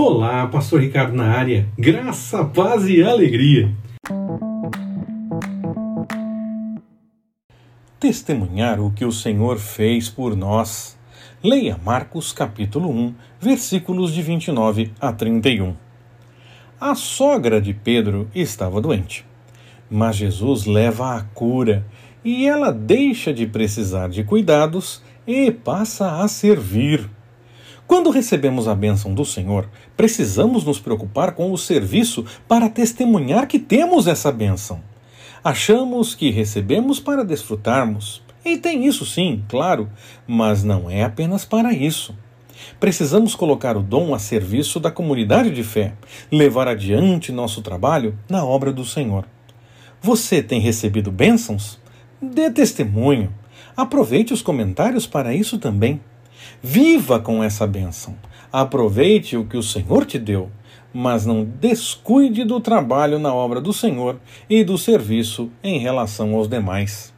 Olá, Pastor Ricardo na área. Graça, paz e alegria. Testemunhar o que o Senhor fez por nós. Leia Marcos capítulo 1, versículos de 29 a 31. A sogra de Pedro estava doente, mas Jesus leva a cura e ela deixa de precisar de cuidados e passa a servir. Quando recebemos a bênção do Senhor, precisamos nos preocupar com o serviço para testemunhar que temos essa bênção. Achamos que recebemos para desfrutarmos. E tem isso sim, claro, mas não é apenas para isso. Precisamos colocar o dom a serviço da comunidade de fé, levar adiante nosso trabalho na obra do Senhor. Você tem recebido bênçãos? Dê testemunho. Aproveite os comentários para isso também. Viva com essa bênção. Aproveite o que o Senhor te deu, mas não descuide do trabalho na obra do Senhor e do serviço em relação aos demais.